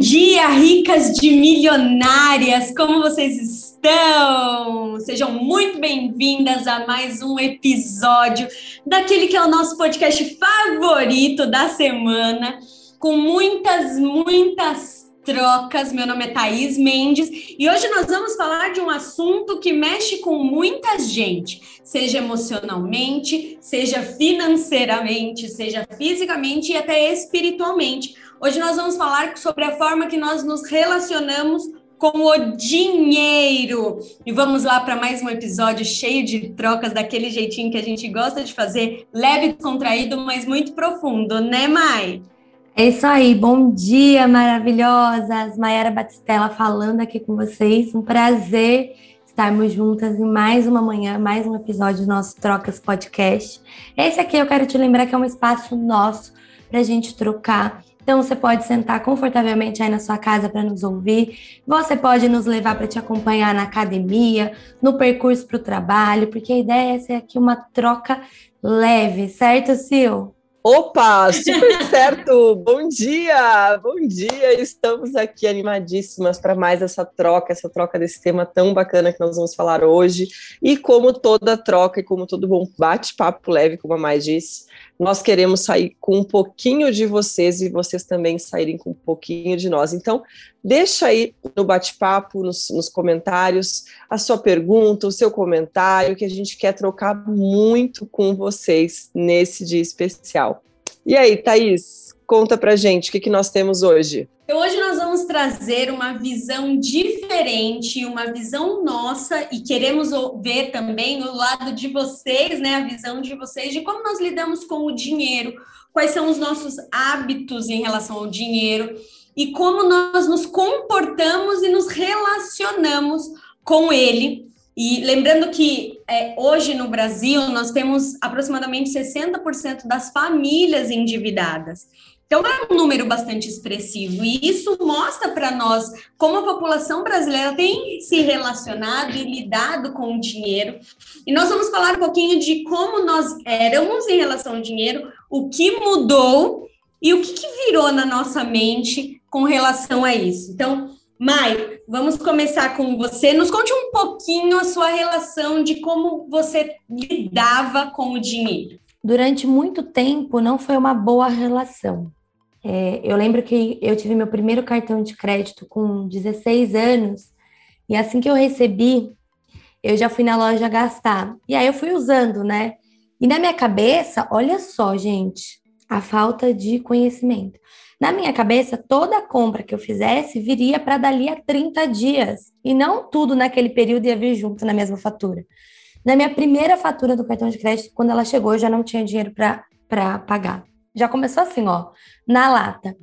dia, ricas de milionárias! Como vocês estão? Sejam muito bem-vindas a mais um episódio daquele que é o nosso podcast favorito da semana, com muitas, muitas trocas. Meu nome é Thaís Mendes e hoje nós vamos falar de um assunto que mexe com muita gente, seja emocionalmente, seja financeiramente, seja fisicamente e até espiritualmente Hoje nós vamos falar sobre a forma que nós nos relacionamos com o dinheiro. E vamos lá para mais um episódio cheio de trocas, daquele jeitinho que a gente gosta de fazer, leve, descontraído, mas muito profundo, né, Mai? É isso aí, bom dia, maravilhosas! Mayara Batistella falando aqui com vocês. Um prazer estarmos juntas em mais uma manhã, mais um episódio do nosso Trocas Podcast. Esse aqui eu quero te lembrar que é um espaço nosso para a gente trocar então você pode sentar confortavelmente aí na sua casa para nos ouvir. Você pode nos levar para te acompanhar na academia, no percurso para o trabalho, porque a ideia é ser aqui uma troca leve, certo, Sil? Opa, super certo! bom dia, bom dia! Estamos aqui animadíssimas para mais essa troca, essa troca desse tema tão bacana que nós vamos falar hoje. E como toda troca e como todo bom bate-papo leve, como a Mais disse, nós queremos sair com um pouquinho de vocês e vocês também saírem com um pouquinho de nós. Então, deixa aí no bate-papo, nos, nos, comentários, a sua pergunta, o seu comentário, que a gente quer trocar muito com vocês nesse dia especial. E aí, Thaís, conta pra gente o que, que nós temos hoje. Então, hoje nós vamos trazer uma visão diferente, uma visão nossa, e queremos ver também o lado de vocês, né? A visão de vocês de como nós lidamos com o dinheiro, quais são os nossos hábitos em relação ao dinheiro e como nós nos comportamos e nos relacionamos com ele. E lembrando que é, hoje no Brasil nós temos aproximadamente 60% das famílias endividadas. Então, é um número bastante expressivo, e isso mostra para nós como a população brasileira tem se relacionado e lidado com o dinheiro. E nós vamos falar um pouquinho de como nós éramos em relação ao dinheiro, o que mudou e o que, que virou na nossa mente com relação a isso. Então, Mai, vamos começar com você. Nos conte um pouquinho a sua relação de como você lidava com o dinheiro. Durante muito tempo não foi uma boa relação. É, eu lembro que eu tive meu primeiro cartão de crédito com 16 anos, e assim que eu recebi, eu já fui na loja gastar. E aí eu fui usando, né? E na minha cabeça, olha só, gente, a falta de conhecimento. Na minha cabeça, toda compra que eu fizesse viria para dali a 30 dias. E não tudo naquele período ia vir junto na mesma fatura. Na minha primeira fatura do cartão de crédito, quando ela chegou, eu já não tinha dinheiro para pagar. Já começou assim, ó, na lata.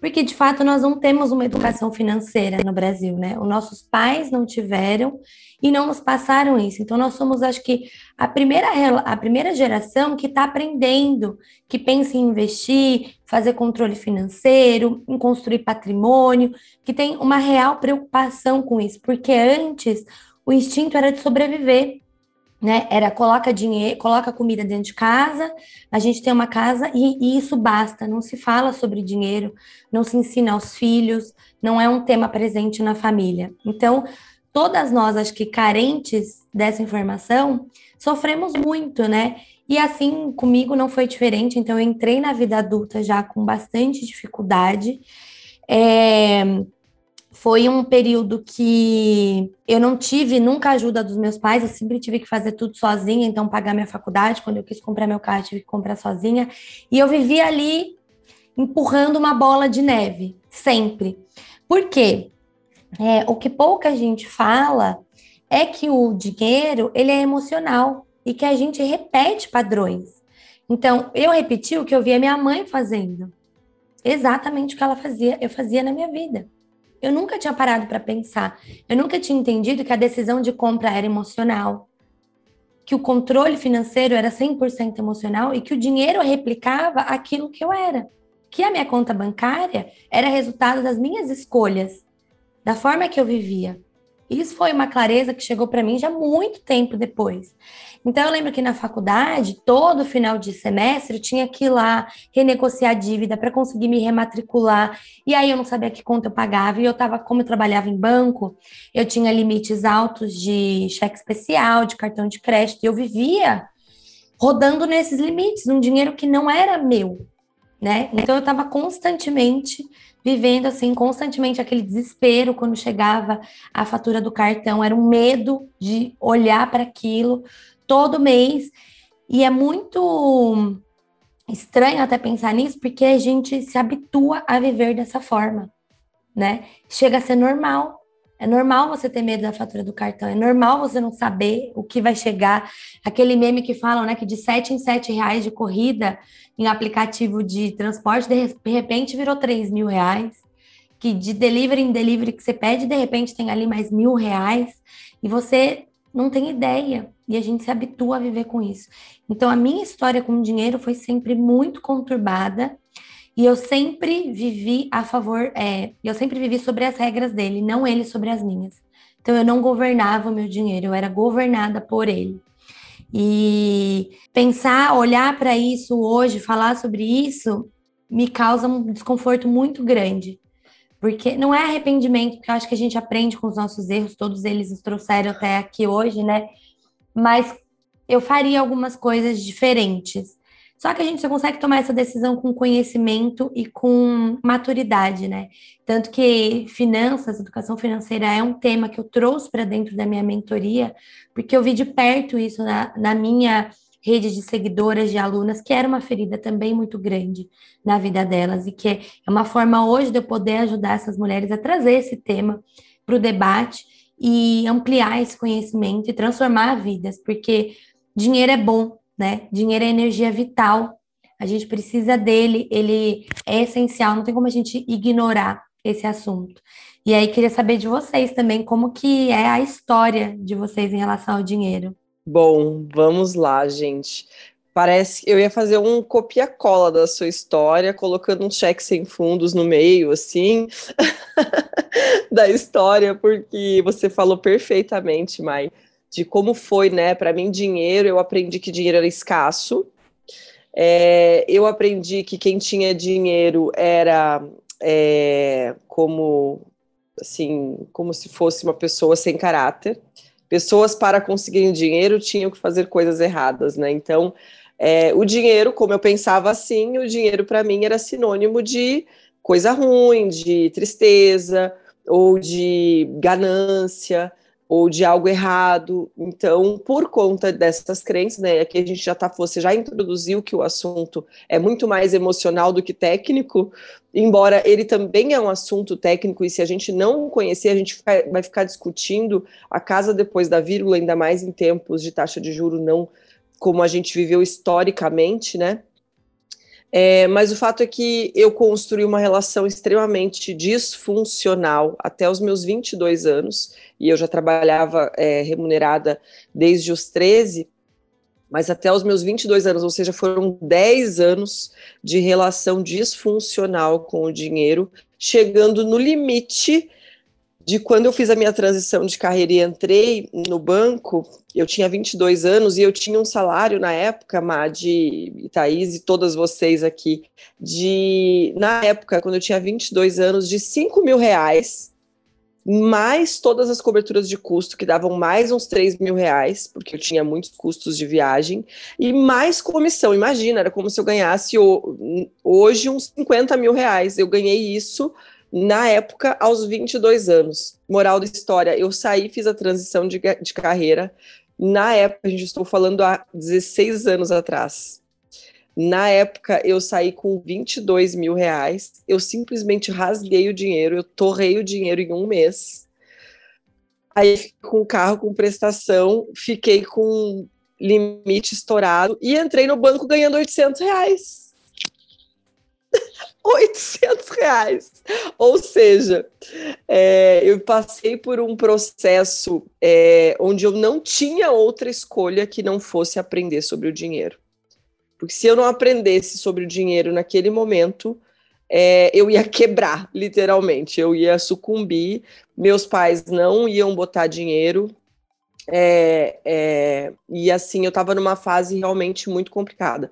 Porque, de fato, nós não temos uma educação financeira no Brasil, né? Os nossos pais não tiveram e não nos passaram isso. Então, nós somos, acho que, a primeira, a primeira geração que está aprendendo, que pensa em investir, fazer controle financeiro, em construir patrimônio, que tem uma real preocupação com isso. Porque antes, o instinto era de sobreviver né? Era coloca dinheiro, coloca comida dentro de casa, a gente tem uma casa e, e, isso basta. Não se fala sobre dinheiro, não se ensina aos filhos, não é um tema presente na família. Então, todas nós, acho que carentes dessa informação, sofremos muito, né? E assim comigo não foi diferente. Então, eu entrei na vida adulta já com bastante dificuldade. É foi um período que eu não tive nunca ajuda dos meus pais, eu sempre tive que fazer tudo sozinha, então pagar minha faculdade, quando eu quis comprar meu carro, tive que comprar sozinha, e eu vivia ali empurrando uma bola de neve, sempre. Por quê? É, o que pouca gente fala é que o dinheiro, ele é emocional e que a gente repete padrões. Então, eu repeti o que eu via minha mãe fazendo. Exatamente o que ela fazia, eu fazia na minha vida. Eu nunca tinha parado para pensar. Eu nunca tinha entendido que a decisão de compra era emocional, que o controle financeiro era 100% emocional e que o dinheiro replicava aquilo que eu era. Que a minha conta bancária era resultado das minhas escolhas, da forma que eu vivia. Isso foi uma clareza que chegou para mim já muito tempo depois. Então eu lembro que na faculdade, todo final de semestre, eu tinha que ir lá renegociar a dívida para conseguir me rematricular. E aí eu não sabia que conta eu pagava. E eu tava, como eu trabalhava em banco, eu tinha limites altos de cheque especial, de cartão de crédito, e eu vivia rodando nesses limites, um dinheiro que não era meu, né? Então eu estava constantemente vivendo assim, constantemente aquele desespero quando chegava a fatura do cartão, era um medo de olhar para aquilo todo mês. E é muito estranho até pensar nisso, porque a gente se habitua a viver dessa forma, né? Chega a ser normal. É normal você ter medo da fatura do cartão, é normal você não saber o que vai chegar. Aquele meme que falam, né, que de 7 em 7 reais de corrida em aplicativo de transporte, de repente virou 3 mil reais. Que de delivery em delivery que você pede, de repente tem ali mais mil reais. E você não tem ideia. E a gente se habitua a viver com isso. Então, a minha história com o dinheiro foi sempre muito conturbada e eu sempre vivi a favor, é, eu sempre vivi sobre as regras dele, não ele sobre as minhas. Então eu não governava o meu dinheiro, eu era governada por ele. E pensar, olhar para isso hoje, falar sobre isso, me causa um desconforto muito grande. Porque não é arrependimento, porque eu acho que a gente aprende com os nossos erros, todos eles nos trouxeram até aqui hoje, né? Mas eu faria algumas coisas diferentes. Só que a gente só consegue tomar essa decisão com conhecimento e com maturidade, né? Tanto que finanças, educação financeira é um tema que eu trouxe para dentro da minha mentoria, porque eu vi de perto isso na, na minha rede de seguidoras, de alunas, que era uma ferida também muito grande na vida delas e que é uma forma hoje de eu poder ajudar essas mulheres a trazer esse tema para o debate e ampliar esse conhecimento e transformar vidas, porque dinheiro é bom, né? Dinheiro é energia vital. A gente precisa dele, ele é essencial, não tem como a gente ignorar esse assunto. E aí queria saber de vocês também como que é a história de vocês em relação ao dinheiro. Bom, vamos lá, gente. Parece que eu ia fazer um copia-cola da sua história, colocando um cheque sem fundos no meio, assim, da história, porque você falou perfeitamente, Mai de como foi, né? Para mim, dinheiro, eu aprendi que dinheiro era escasso. É, eu aprendi que quem tinha dinheiro era é, como assim, como se fosse uma pessoa sem caráter. Pessoas para conseguirem dinheiro tinham que fazer coisas erradas, né? Então, é, o dinheiro, como eu pensava assim, o dinheiro para mim era sinônimo de coisa ruim, de tristeza ou de ganância ou de algo errado. Então, por conta dessas crenças, né, aqui a gente já tá, você já introduziu que o assunto é muito mais emocional do que técnico, embora ele também é um assunto técnico, e se a gente não conhecer, a gente vai ficar discutindo a casa depois da vírgula, ainda mais em tempos de taxa de juro não como a gente viveu historicamente, né? É, mas o fato é que eu construí uma relação extremamente disfuncional até os meus 22 anos, e eu já trabalhava é, remunerada desde os 13, mas até os meus 22 anos, ou seja, foram 10 anos de relação disfuncional com o dinheiro, chegando no limite de quando eu fiz a minha transição de carreira e entrei no banco, eu tinha 22 anos e eu tinha um salário na época, Madi e Thaís e todas vocês aqui, de, na época, quando eu tinha 22 anos, de 5 mil reais, mais todas as coberturas de custo, que davam mais uns 3 mil reais, porque eu tinha muitos custos de viagem, e mais comissão. Imagina, era como se eu ganhasse hoje uns 50 mil reais. Eu ganhei isso na época, aos 22 anos. Moral da história, eu saí, fiz a transição de, de carreira. Na época, a gente estou falando há 16 anos atrás. Na época, eu saí com 22 mil reais. Eu simplesmente rasguei o dinheiro, eu torrei o dinheiro em um mês. Aí, com o carro com prestação, fiquei com limite estourado e entrei no banco ganhando 800 reais. 800 reais. Ou seja, é, eu passei por um processo é, onde eu não tinha outra escolha que não fosse aprender sobre o dinheiro. Porque se eu não aprendesse sobre o dinheiro naquele momento, é, eu ia quebrar, literalmente, eu ia sucumbir. Meus pais não iam botar dinheiro. É, é, e assim, eu estava numa fase realmente muito complicada.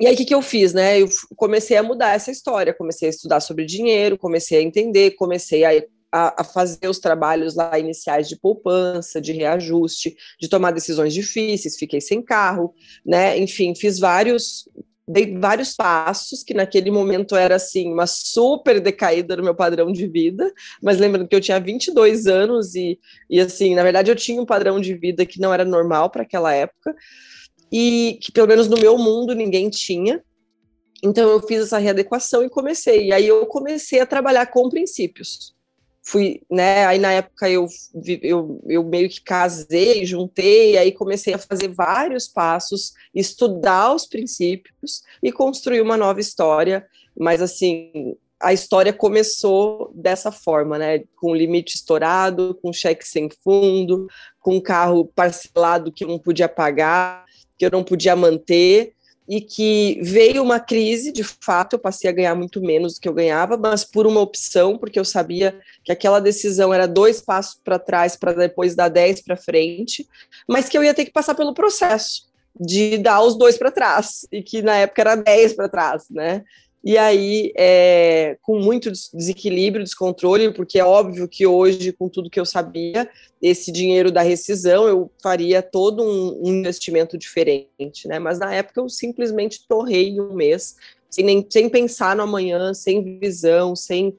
E aí, o que, que eu fiz, né? Eu comecei a mudar essa história, comecei a estudar sobre dinheiro, comecei a entender, comecei a, a, fazer os trabalhos lá iniciais de poupança, de reajuste, de tomar decisões difíceis, fiquei sem carro, né? Enfim, fiz vários dei vários passos, que naquele momento era assim, uma super decaída no meu padrão de vida, mas lembrando que eu tinha 22 anos e, e assim, na verdade eu tinha um padrão de vida que não era normal para aquela época, e que pelo menos no meu mundo ninguém tinha. Então eu fiz essa readequação e comecei. E aí eu comecei a trabalhar com princípios fui, né, aí na época eu, eu, eu meio que casei, juntei, aí comecei a fazer vários passos, estudar os princípios e construir uma nova história, mas assim, a história começou dessa forma, né, com limite estourado, com cheque sem fundo, com carro parcelado que não podia pagar, que eu não podia manter, e que veio uma crise, de fato, eu passei a ganhar muito menos do que eu ganhava, mas por uma opção, porque eu sabia que aquela decisão era dois passos para trás para depois dar dez para frente, mas que eu ia ter que passar pelo processo de dar os dois para trás, e que na época era dez para trás, né? E aí, é, com muito desequilíbrio, descontrole, porque é óbvio que hoje, com tudo que eu sabia, esse dinheiro da rescisão, eu faria todo um, um investimento diferente, né? Mas na época eu simplesmente torrei um mês, sem, nem, sem pensar no amanhã, sem visão, sem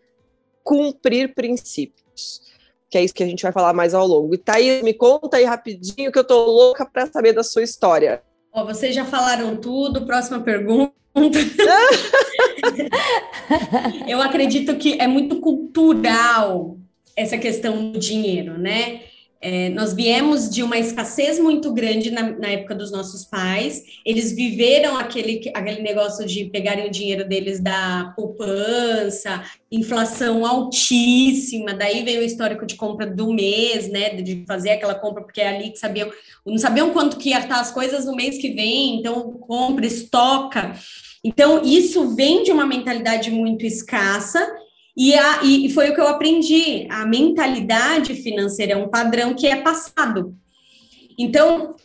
cumprir princípios. Que é isso que a gente vai falar mais ao longo. E Thaís, me conta aí rapidinho que eu tô louca para saber da sua história. Vocês já falaram tudo, próxima pergunta. eu acredito que é muito cultural essa questão do dinheiro, né? É, nós viemos de uma escassez muito grande na, na, época dos nossos pais. Eles viveram aquele, aquele negócio de pegarem o dinheiro deles da poupança, inflação altíssima. Daí veio o histórico de compra do mês, né? De fazer aquela compra, porque é ali que sabiam, não sabiam quanto que ia estar as coisas no mês que vem, então compra, estoca. Então, isso vem de uma mentalidade muito escassa e, a, e foi o que eu aprendi. A mentalidade financeira é um padrão que é passado. Então,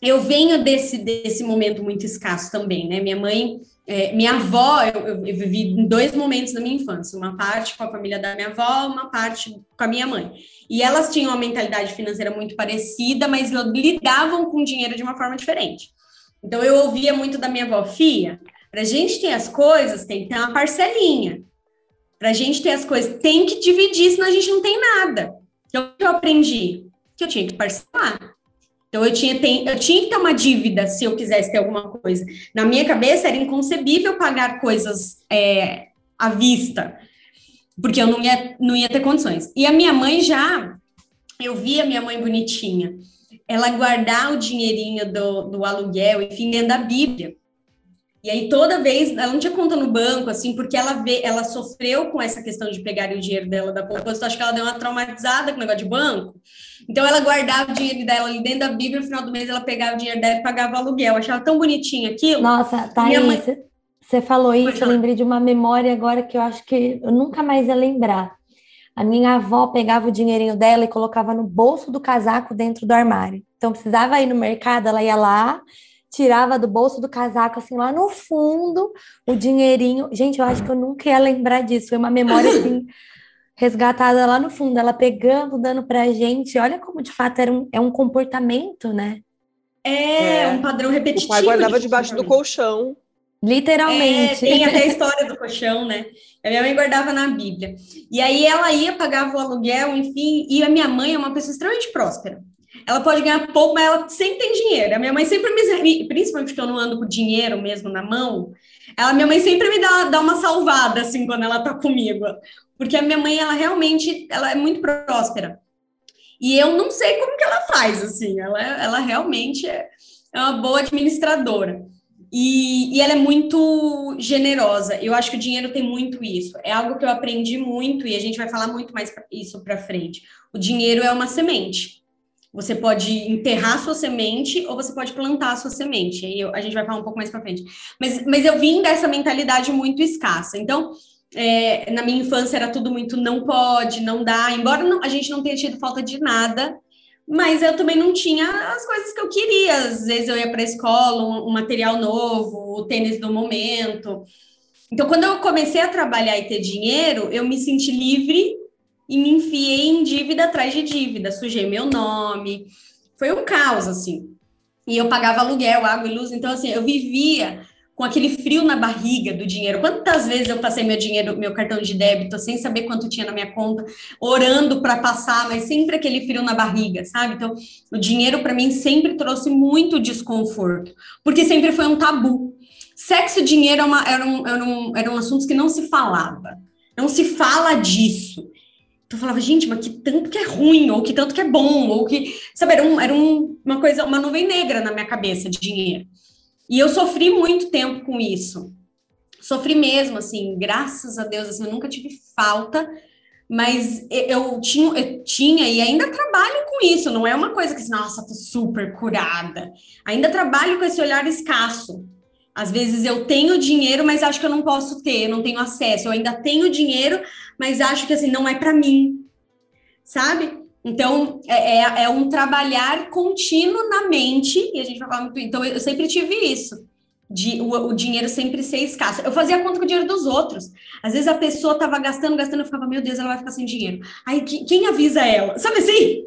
eu venho desse, desse momento muito escasso também, né? Minha mãe, é, minha avó, eu, eu, eu, vivi em dois momentos da minha infância, uma parte com a família da minha avó, uma parte com a minha mãe. E elas tinham uma mentalidade financeira muito parecida, mas lidavam com dinheiro de uma forma diferente. Então eu ouvia muito da minha avó, Fia, para a gente ter as coisas, tem que ter uma parcelinha. Para a gente ter as coisas, tem que dividir, senão a gente não tem nada. Então, o que eu aprendi? Que eu tinha que parcelar. Então, eu tinha, tem, eu tinha que ter uma dívida se eu quisesse ter alguma coisa. Na minha cabeça, era inconcebível pagar coisas é, à vista, porque eu não ia, não ia ter condições. E a minha mãe já, eu via minha mãe bonitinha, ela guardar o dinheirinho do, do aluguel, enfim, dentro da Bíblia. E aí toda vez, ela não tinha conta no banco, assim, porque ela vê, ela sofreu com essa questão de pegar o dinheiro dela da poupança, acho que ela deu uma traumatizada com o negócio de banco. Então ela guardava o dinheiro dela ali dentro da Bíblia, no final do mês ela pegava o dinheiro dela e pagava o aluguel. Eu achava tão bonitinho aquilo. Nossa, Thaís, mãe... você falou isso, eu lembrei de uma memória agora que eu acho que eu nunca mais ia lembrar. A minha avó pegava o dinheirinho dela e colocava no bolso do casaco dentro do armário. Então precisava ir no mercado, ela ia lá, tirava do bolso do casaco, assim, lá no fundo, o dinheirinho. Gente, eu acho que eu nunca ia lembrar disso. Foi uma memória, assim, resgatada lá no fundo. Ela pegando, dando pra gente. Olha como, de fato, era um, é um comportamento, né? É, é. um padrão repetitivo. O pai guardava de debaixo do colchão. Literalmente. É, tem até a história do colchão, né? A minha mãe guardava na Bíblia. E aí ela ia, pagava o aluguel, enfim, e a minha mãe é uma pessoa extremamente próspera ela pode ganhar pouco, mas ela sempre tem dinheiro. A minha mãe sempre me, principalmente porque eu não ando com dinheiro mesmo na mão, ela, minha mãe sempre me dá, dá uma salvada, assim, quando ela tá comigo. Porque a minha mãe, ela realmente, ela é muito próspera. E eu não sei como que ela faz, assim, ela, ela realmente é, é uma boa administradora. E, e, ela é muito generosa. Eu acho que o dinheiro tem muito isso. É algo que eu aprendi muito e a gente vai falar muito mais isso para frente. O dinheiro é uma semente. Você pode enterrar sua semente ou você pode plantar sua semente. Aí eu, a gente vai falar um pouco mais para frente. Mas, mas eu vim dessa mentalidade muito escassa. Então, é, na minha infância era tudo muito não pode, não dá. Embora não, a gente não tenha tido falta de nada, mas eu também não tinha as coisas que eu queria. Às vezes eu ia para a escola, um, um, material novo, o tênis do momento. Então, quando eu comecei a trabalhar e ter dinheiro, eu me senti livre e me enfiei em dívida atrás de dívida. Sujei meu nome. Foi um caos, assim. E eu pagava aluguel, água e luz. Então, assim, eu vivia com aquele frio na barriga do dinheiro. Quantas vezes eu passei meu dinheiro, meu cartão de débito, sem saber quanto tinha na minha conta, orando para passar, mas sempre aquele frio na barriga, sabe? Então, o dinheiro para mim sempre trouxe muito desconforto, porque sempre foi um tabu. Sexo e dinheiro é era, um, era, um, eram assuntos que não se falava. Não se fala disso. Eu falava, gente, mas que tanto que é ruim, ou que tanto que é bom, ou que. Sabe, era, um, era um, uma coisa, uma nuvem negra na minha cabeça de dinheiro. E eu sofri muito tempo com isso. Sofri mesmo, assim, graças a Deus, assim, eu nunca tive falta, mas eu tinha, eu tinha e ainda trabalho com isso, não é uma coisa que, nossa, tô super curada. Ainda trabalho com esse olhar escasso. Às vezes eu tenho dinheiro, mas acho que eu não posso ter, eu não tenho acesso. Eu ainda tenho dinheiro, mas acho que assim não é para mim, sabe? Então, é, é, é, um trabalhar contínuo na mente, e a gente vai falar muito. Então, eu sempre tive isso, de o, o dinheiro sempre ser escasso. Eu fazia conta com o dinheiro dos outros. Às vezes a pessoa estava gastando, gastando, eu ficava, meu Deus, ela vai ficar sem dinheiro. Aí, que, quem avisa ela? Sabe assim?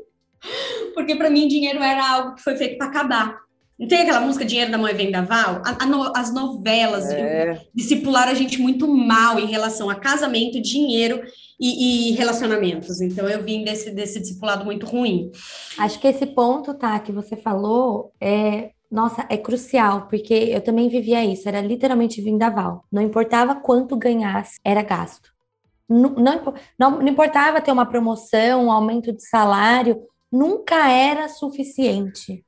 Porque para mim, dinheiro era algo que foi feito para acabar. Não tem aquela música Dinheiro da Mãe Vendaval? A, a no, as novelas é. discipularam a gente muito mal em relação a casamento, dinheiro e, e, relacionamentos. Então eu vim desse, desse discipulado muito ruim. Acho que esse ponto, tá, que você falou é. Nossa, é crucial, porque eu também vivia isso, era literalmente vendaval. Não importava quanto ganhasse, era gasto. Não, não, não, importava ter uma promoção, um aumento de salário, nunca era suficiente.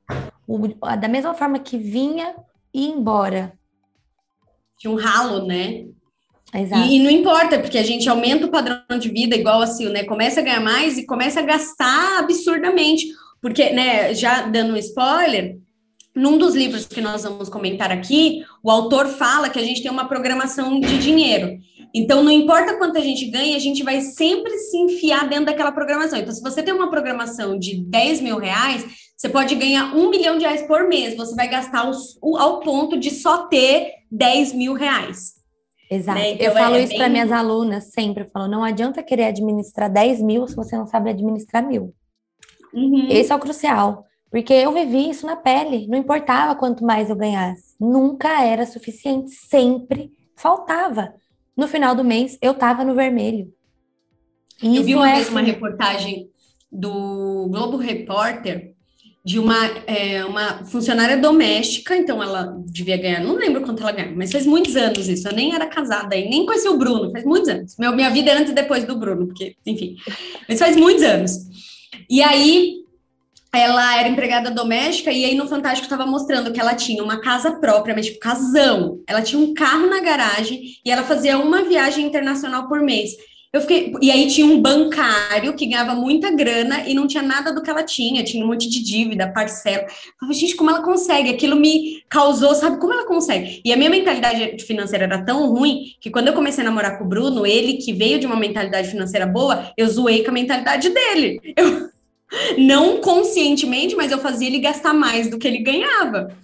O, da mesma forma que vinha e embora. Tinha um ralo, né? Exato. E, e, não importa, porque a gente aumenta o padrão de vida igual assim, né? Começa a ganhar mais e começa a gastar absurdamente. Porque, né, já dando um spoiler, num dos livros que nós vamos comentar aqui, o autor fala que a gente tem uma programação de dinheiro. Então, não importa quanto a gente ganha, a gente vai sempre se enfiar dentro daquela programação. Então, se você tem uma programação de 10 mil reais, você pode ganhar um milhão de reais por mês. Você vai gastar os, o, ao ponto de só ter 10 mil reais. Exato. Né? Então, eu falo é, isso bem... para minhas alunas sempre. Eu falo, não adianta querer administrar 10 mil se você não sabe administrar mil. Uhum. Esse é o crucial. Porque eu vivi isso na pele. Não importava quanto mais eu ganhasse. Nunca era suficiente. Sempre faltava no final do mês eu estava no vermelho. E eu vi uma é vez uma reportagem do Globo Repórter de uma, é, uma funcionária doméstica, então ela devia ganhar, não lembro quanto ela ganha, mas faz muitos anos isso, eu nem era casada e nem conheci o Bruno, faz muitos anos. Meu, minha vida é antes e depois do Bruno, porque, enfim, mas faz muitos anos. E aí ela era empregada doméstica e aí no Fantástico estava mostrando que ela tinha uma casa própria, mas tipo casão. Ela tinha um carro na garagem e ela fazia uma viagem internacional por mês. Eu fiquei, e aí tinha um bancário que ganhava muita grana e não tinha nada do que ela tinha, tinha um monte de dívida, parcela. Eu falei, gente, como ela consegue? Aquilo me causou, sabe como ela consegue? E a minha mentalidade financeira era tão ruim que quando eu comecei a namorar com o Bruno, ele que veio de uma mentalidade financeira boa, eu zoei com a mentalidade dele. Eu não conscientemente, mas eu fazia ele gastar mais do que ele ganhava.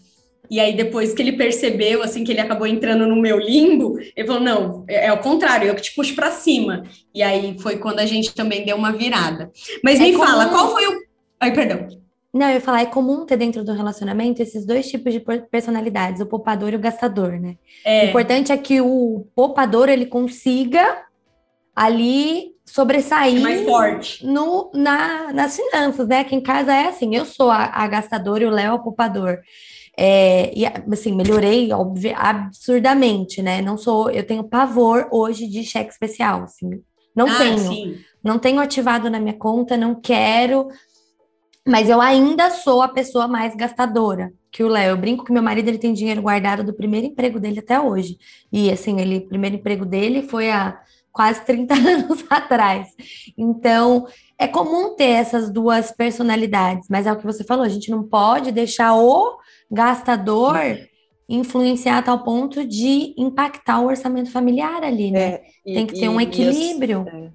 E aí, depois que ele percebeu, assim, que ele acabou entrando no meu limbo, ele falou: não, é, é o contrário, eu que te puxo para cima. E aí foi quando a gente também deu uma virada. Mas é me comum... fala, qual foi o. Ai, perdão. Não, eu ia falar, é comum ter dentro do relacionamento esses dois tipos de personalidades, o poupador e o gastador, né? É. O importante é que o poupador ele consiga ali sobressair mais forte no, na, nas finanças, né? Aqui em casa é assim, eu sou a, a gastadora e o Léo é o poupador. É, e assim, melhorei óbvio, absurdamente, né? Não sou, eu tenho pavor hoje de cheque especial, assim. Não ah, tenho. Sim. Não tenho ativado na minha conta, não quero. Mas eu ainda sou a pessoa mais gastadora que o Léo. Eu brinco que meu marido ele tem dinheiro guardado do primeiro emprego dele até hoje. E assim, ele, o primeiro emprego dele foi a quase 30 anos atrás. Então, é comum ter essas duas personalidades, mas é o que você falou, a gente não pode deixar o gastador influenciar a tal ponto de impactar o orçamento familiar ali, né? É, e, Tem que ter um equilíbrio. E, é.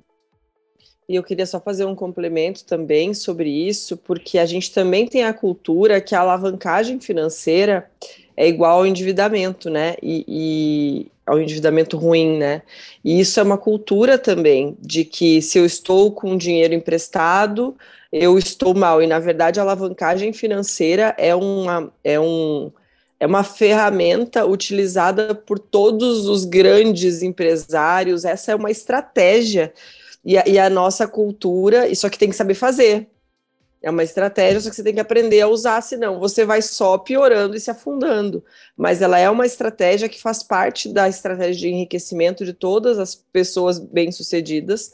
e eu queria só fazer um complemento também sobre isso, porque a gente também tem a cultura que a alavancagem financeira é igual ao endividamento, né? E, e, ao endividamento ruim, né? E isso é uma cultura também de que se eu estou com dinheiro emprestado, eu estou mal. E na verdade a alavancagem financeira é uma é um é uma ferramenta utilizada por todos os grandes empresários. Essa é uma estratégia e a, e a nossa cultura, isso aqui tem que saber fazer. É uma estratégia, só que você tem que aprender a usar, senão você vai só piorando e se afundando. Mas ela é uma estratégia que faz parte da estratégia de enriquecimento de todas as pessoas bem-sucedidas.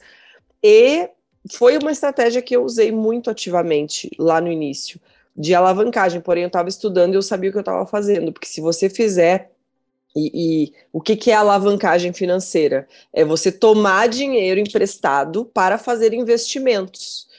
E foi uma estratégia que eu usei muito ativamente lá no início, de alavancagem. Porém, eu estava estudando e eu sabia o que eu estava fazendo, porque se você fizer e, e, o que, que é alavancagem financeira? É você tomar dinheiro emprestado para fazer investimentos.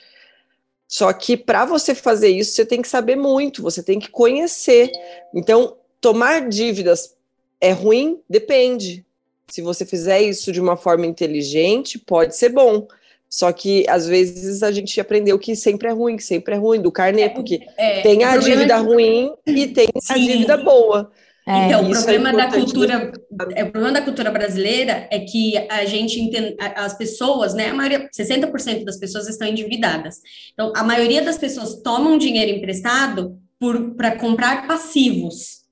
Só que para você fazer isso, você tem que saber muito, você tem que conhecer. Então, tomar dívidas é ruim? Depende. Se você fizer isso de uma forma inteligente, pode ser bom. Só que às vezes a gente aprendeu que sempre é ruim, que sempre é ruim do carnê, porque é, tem a dívida ruim e tem a dívida boa. É, então, o problema é da cultura, é, o problema da cultura brasileira é que a gente entende, as pessoas, né, a maioria, 60% das pessoas estão endividadas. Então, a maioria das pessoas tomam dinheiro emprestado para comprar passivos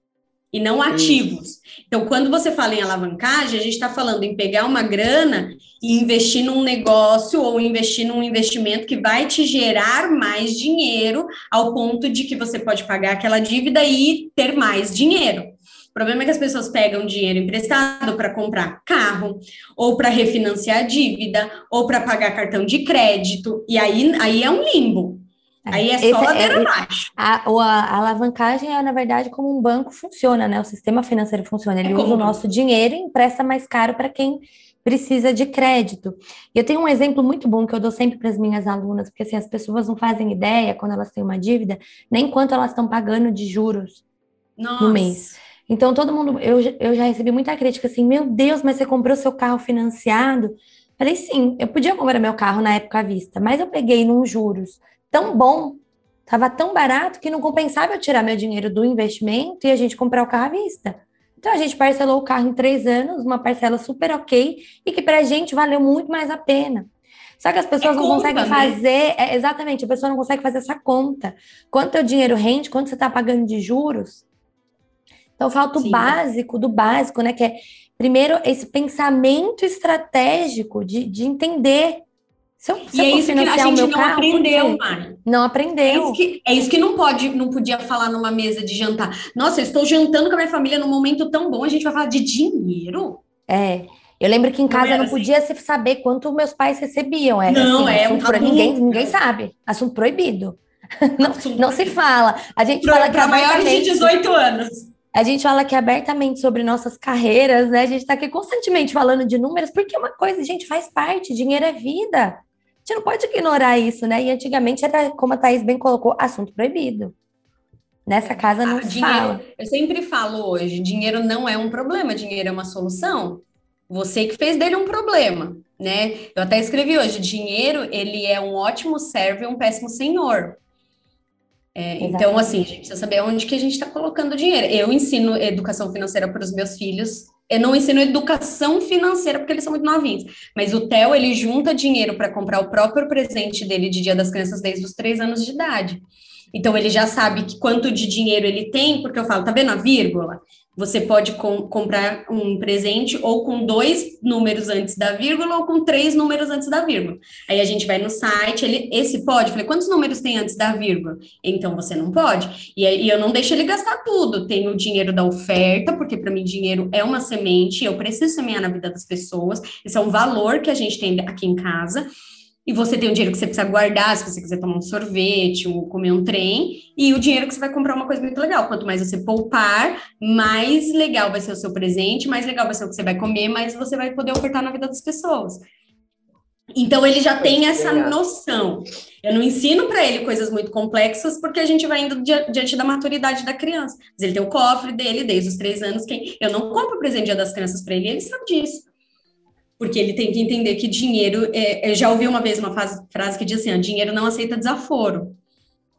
e não ativos. Isso. Então, quando você fala em alavancagem, a gente está falando em pegar uma grana e investir num negócio ou investir num investimento que vai te gerar mais dinheiro ao ponto de que você pode pagar aquela dívida e ter mais dinheiro. O problema é que as pessoas pegam dinheiro emprestado para comprar carro, ou para refinanciar a dívida, ou para pagar cartão de crédito, e aí, aí é um limbo. É, aí é só Esse, ladeira é, abaixo. A, a, alavancagem é, na verdade, como um banco funciona, né? O sistema financeiro funciona. Ele é usa o nosso dinheiro e empresta mais caro para quem precisa de crédito. Eu tenho um exemplo muito bom que eu dou sempre para as minhas alunas, porque assim, as pessoas não fazem ideia quando elas têm uma dívida, nem quanto elas estão pagando de juros Nossa. no mês. Então, todo mundo, eu, eu já recebi muita crítica assim: meu Deus, mas você comprou seu carro financiado? Falei, sim, eu podia comprar meu carro na época à vista, mas eu peguei num juros tão bom, estava tão barato que não compensava eu tirar meu dinheiro do investimento e a gente comprar o carro à vista. Então a gente parcelou o carro em três anos, uma parcela super ok, e que para a gente valeu muito mais a pena. Só que as pessoas é não conseguem né? fazer, é, exatamente, a pessoa não consegue fazer essa conta. Quanto o dinheiro rende, quanto você está pagando de juros, então falta o Sim. básico do básico, né? Que é primeiro esse pensamento estratégico de, de entender. Se eu, se e é isso que a gente não carro, aprendeu, Mari. Não aprendeu. É isso, que, é isso que não pode, não podia falar numa mesa de jantar. Nossa, eu estou jantando com a minha família num momento tão bom, a gente vai falar de dinheiro. É. Eu lembro que em casa não, não assim. podia se saber quanto meus pais recebiam. Era, não, assim, é um pro... ninguém, ninguém sabe. Assunto proibido. Não, assunto não proibido. se fala. A gente Pro, fala que para maiores de 18 anos. A gente fala aqui abertamente sobre nossas carreiras, né? A gente está aqui constantemente falando de números, porque é uma coisa, gente faz parte, dinheiro é vida. A gente não pode ignorar isso, né? E antigamente era, como a Thaís bem colocou, assunto proibido. Nessa casa não ah, dinheiro, fala. Eu sempre falo hoje, dinheiro não é um problema, dinheiro é uma solução. Você que fez dele um problema, né? Eu até escrevi hoje, dinheiro, ele é um ótimo servo e um péssimo senhor. É, então, assim, a gente precisa saber onde que a gente está colocando dinheiro. Eu ensino educação financeira para os meus filhos. Eu não ensino educação financeira porque eles são muito novinhos. Mas o Theo, ele junta dinheiro para comprar o próprio presente dele de Dia das Crianças desde os três anos de idade. Então, ele já sabe que quanto de dinheiro ele tem, porque eu falo, tá vendo a vírgula? Você pode com, comprar um presente ou com dois números antes da vírgula ou com três números antes da vírgula. Aí a gente vai no site, ele, esse pode? Falei, quantos números tem antes da vírgula? Então você não pode. E, e eu não deixo ele gastar tudo. Tem o dinheiro da oferta, porque para mim dinheiro é uma semente, eu preciso semear na vida das pessoas. Esse é um valor que a gente tem aqui em casa e você tem o dinheiro que você precisa guardar, se você quiser tomar um sorvete ou comer um trem, e o dinheiro que você vai comprar uma coisa muito legal. Quanto mais você poupar, mais legal vai ser o seu presente, mais legal vai ser o que você vai comer, mais você vai poder ofertar na vida das pessoas. Então ele já tem essa noção. Eu não ensino para ele coisas muito complexas porque a gente vai indo diante da maturidade da criança. Mas ele tem o cofre dele desde os três anos. Quem eu não compro presente dia das crianças para ele, ele sabe disso. Porque ele tem que entender que dinheiro. É, eu já ouvi uma vez uma frase, frase que diz assim: dinheiro não aceita desaforo.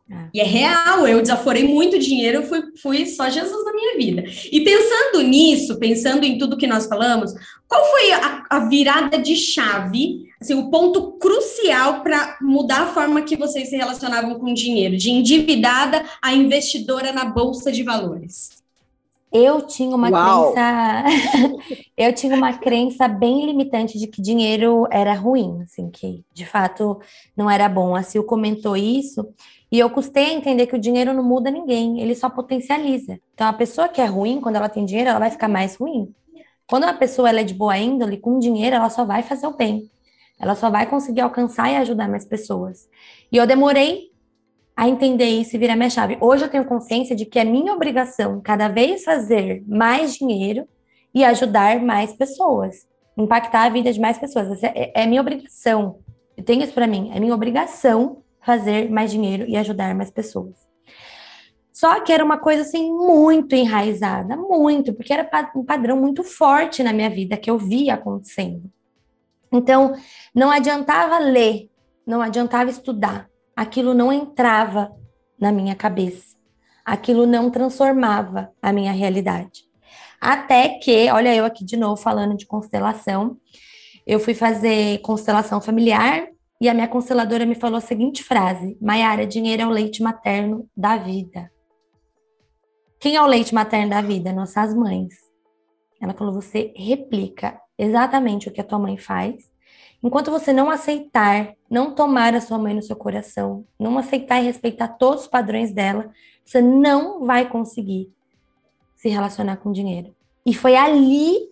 É. E é real, eu desaforei muito dinheiro, fui, fui só Jesus na minha vida. E pensando nisso, pensando em tudo que nós falamos, qual foi a, a virada de chave, assim, o ponto crucial para mudar a forma que vocês se relacionavam com dinheiro, de endividada a investidora na bolsa de valores? Eu tinha uma Uau. crença, eu tinha uma crença bem limitante de que dinheiro era ruim, assim, que de fato não era bom. A Sil comentou isso, e eu custei a entender que o dinheiro não muda ninguém, ele só potencializa. Então, a pessoa que é ruim, quando ela tem dinheiro, ela vai ficar mais ruim. Quando uma pessoa ela é de boa índole, com dinheiro, ela só vai fazer o bem. Ela só vai conseguir alcançar e ajudar mais pessoas. E eu demorei a entender isso e virar minha chave. Hoje eu tenho consciência de que é minha obrigação cada vez fazer mais dinheiro e ajudar mais pessoas, impactar a vida de mais pessoas. É, é minha obrigação. Eu tenho isso para mim. É minha obrigação fazer mais dinheiro e ajudar mais pessoas. Só que era uma coisa assim muito enraizada, muito, porque era um padrão muito forte na minha vida que eu via acontecendo. Então, não adiantava ler, não adiantava estudar, aquilo não entrava na minha cabeça, aquilo não transformava a minha realidade. Até que, olha eu aqui de novo falando de constelação, eu fui fazer constelação familiar e a minha consteladora me falou a seguinte frase: Maiara, dinheiro é o leite materno da vida. Quem é o leite materno da vida? Nossas mães. Ela falou: você replica exatamente o que a tua mãe faz. Enquanto você não aceitar, não tomar a sua mãe no seu coração, não aceitar e respeitar todos os padrões dela, você não vai conseguir se relacionar com dinheiro. E foi ali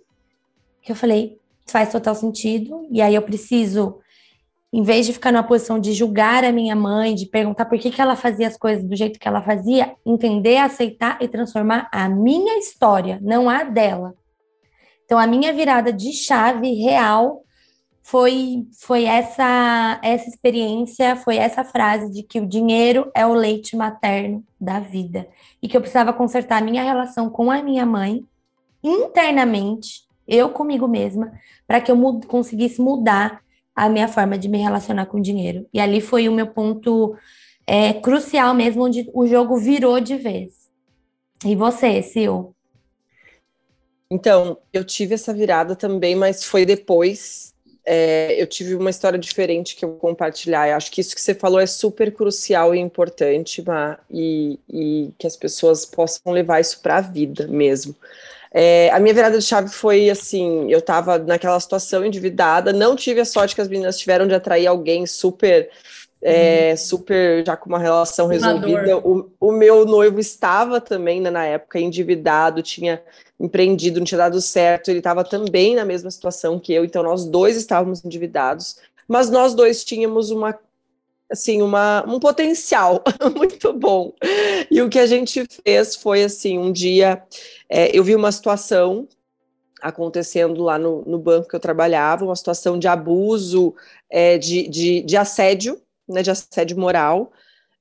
que eu falei: faz total sentido, e aí eu preciso em vez de ficar numa posição de julgar a minha mãe, de perguntar por que, que ela fazia as coisas do jeito que ela fazia, entender, aceitar e transformar a minha história, não a dela. Então, a minha virada de chave real foi, foi essa, essa experiência, foi essa frase de que o dinheiro é o leite materno da vida. E que eu precisava consertar a minha relação com a minha mãe internamente, eu comigo mesma, para que eu conseguisse mudar a minha forma de me relacionar com dinheiro. E ali foi o meu ponto é, crucial mesmo, onde o jogo virou de vez. E você, Sil? Então, eu tive essa virada também, mas foi depois. É, eu tive uma história diferente que eu vou compartilhar. Eu acho que isso que você falou é super crucial e importante, Ma, e, e que as pessoas possam levar isso para a vida mesmo. É, a minha virada de chave foi assim: eu estava naquela situação endividada, não tive a sorte que as meninas tiveram de atrair alguém super. É, uhum. super já com uma relação resolvida. O, o, meu noivo estava também né, na época endividado, tinha empreendido, não tinha dado certo, ele estava também na mesma situação que eu, então nós dois estávamos endividados, mas nós dois tínhamos uma assim, uma, um potencial muito bom. E o que a gente fez foi assim, um dia é, eu vi uma situação acontecendo lá no, no, banco que eu trabalhava, uma situação de abuso, é, de, de, de, assédio, né, de assédio moral,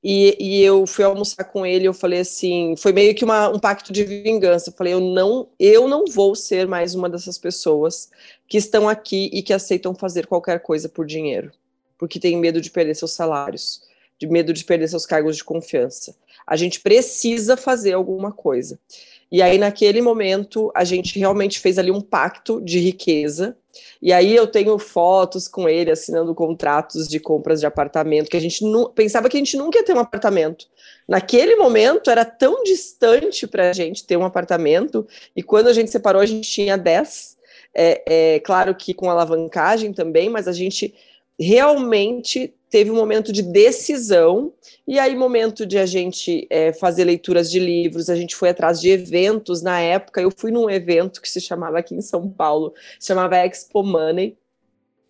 e, e, eu fui almoçar com ele, eu falei assim, foi meio que uma, um pacto de vingança, eu falei, eu não, eu não vou ser mais uma dessas pessoas que estão aqui e que aceitam fazer qualquer coisa por dinheiro porque tem medo de perder seus salários, de medo de perder seus cargos de confiança. A gente precisa fazer alguma coisa. E aí, naquele momento, a gente realmente fez ali um pacto de riqueza. E aí eu tenho fotos com ele assinando contratos de compras de apartamento, que a gente não, pensava que a gente nunca ia ter um apartamento. Naquele momento era tão distante para a gente ter um apartamento, e quando a gente separou, a gente tinha 10. É, é, claro que com alavancagem também, mas a gente realmente teve um momento de decisão, e aí, momento de a gente é, fazer leituras de livros, a gente foi atrás de eventos na época. Eu fui num evento que se chamava aqui em São Paulo, se chamava Expo Money.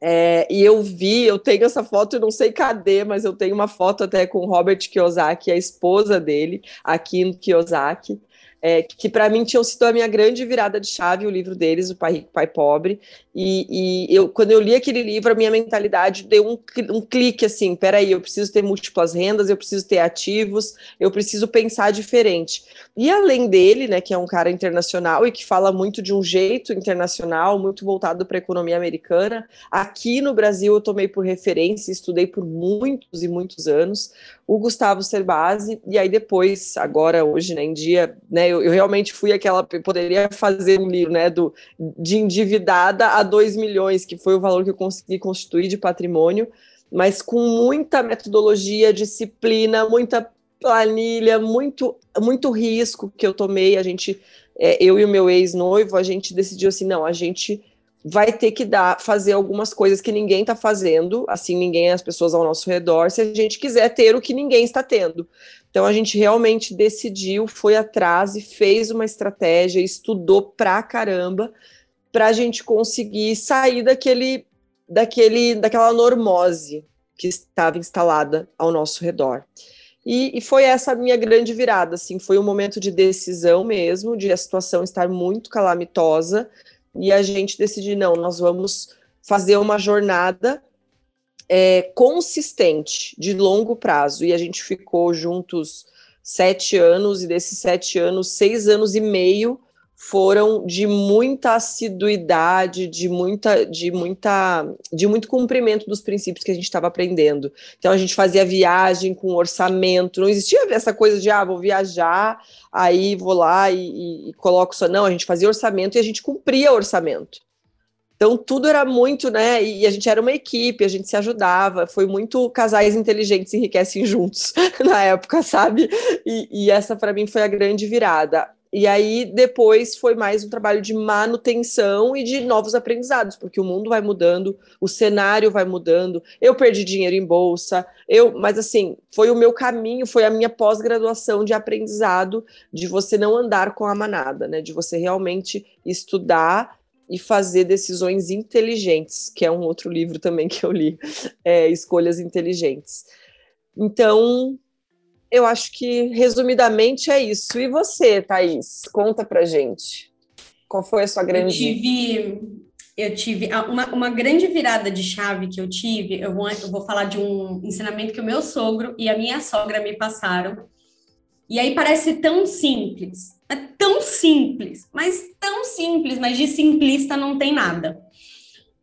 É, e eu vi, eu tenho essa foto, eu não sei cadê, mas eu tenho uma foto até com Robert Kiyosaki, a esposa dele, a Kim Kiyosaki. É, que para mim tinham sido a minha grande virada de chave, o livro deles, O Pai Rico, Pai Pobre. E, e eu, quando eu li aquele livro, a minha mentalidade deu um, um clique assim: peraí, eu preciso ter múltiplas rendas, eu preciso ter ativos, eu preciso pensar diferente. E além dele, né, que é um cara internacional e que fala muito de um jeito internacional, muito voltado para a economia americana, aqui no Brasil eu tomei por referência, estudei por muitos e muitos anos o Gustavo Cerbasi, e aí depois, agora, hoje, né, em dia, né, eu, eu realmente fui aquela, poderia fazer um livro, né, do, de endividada a 2 milhões, que foi o valor que eu consegui constituir de patrimônio, mas com muita metodologia, disciplina, muita planilha, muito, muito risco que eu tomei, a gente, é, eu e o meu ex-noivo, a gente decidiu assim, não, a gente vai ter que dar, fazer algumas coisas que ninguém está fazendo, assim, ninguém, as pessoas ao nosso redor, se a gente quiser ter o que ninguém está tendo. Então a gente realmente decidiu, foi atrás e fez uma estratégia, estudou pra caramba, para a gente conseguir sair daquele, daquele, daquela normose que estava instalada ao nosso redor. E, e, foi essa a minha grande virada, assim, foi um momento de decisão mesmo, de a situação estar muito calamitosa, e a gente decidiu, não, nós vamos fazer uma jornada é, consistente, de longo prazo, e a gente ficou juntos sete anos, e desses sete anos, seis anos e meio foram de muita assiduidade, de muita, de muita, de muito cumprimento dos princípios que a gente estava aprendendo. Então a gente fazia viagem com orçamento, não existia essa coisa de ah, vou viajar, aí vou lá e, e, coloco só. Não, a gente fazia orçamento e a gente cumpria orçamento. Então tudo era muito, né? E a gente era uma equipe, a gente se ajudava, foi muito casais inteligentes enriquecem juntos na época, sabe? E, e essa para mim foi a grande virada. E aí depois foi mais um trabalho de manutenção e de novos aprendizados, porque o mundo vai mudando, o cenário vai mudando. Eu perdi dinheiro em bolsa, eu, mas assim, foi o meu caminho, foi a minha pós-graduação de aprendizado de você não andar com a manada, né? De você realmente estudar e fazer decisões inteligentes, que é um outro livro também que eu li, é, Escolhas Inteligentes. Então, eu acho que, resumidamente, é isso. E você, Thaís? Conta pra gente. Qual foi a sua grande... Eu tive, eu tive uma, uma grande virada de chave que eu tive, eu vou, eu vou falar de um ensinamento que o meu sogro e a minha sogra me passaram. E aí parece tão simples, é tão simples, mas tão simples, mas de simplista não tem nada.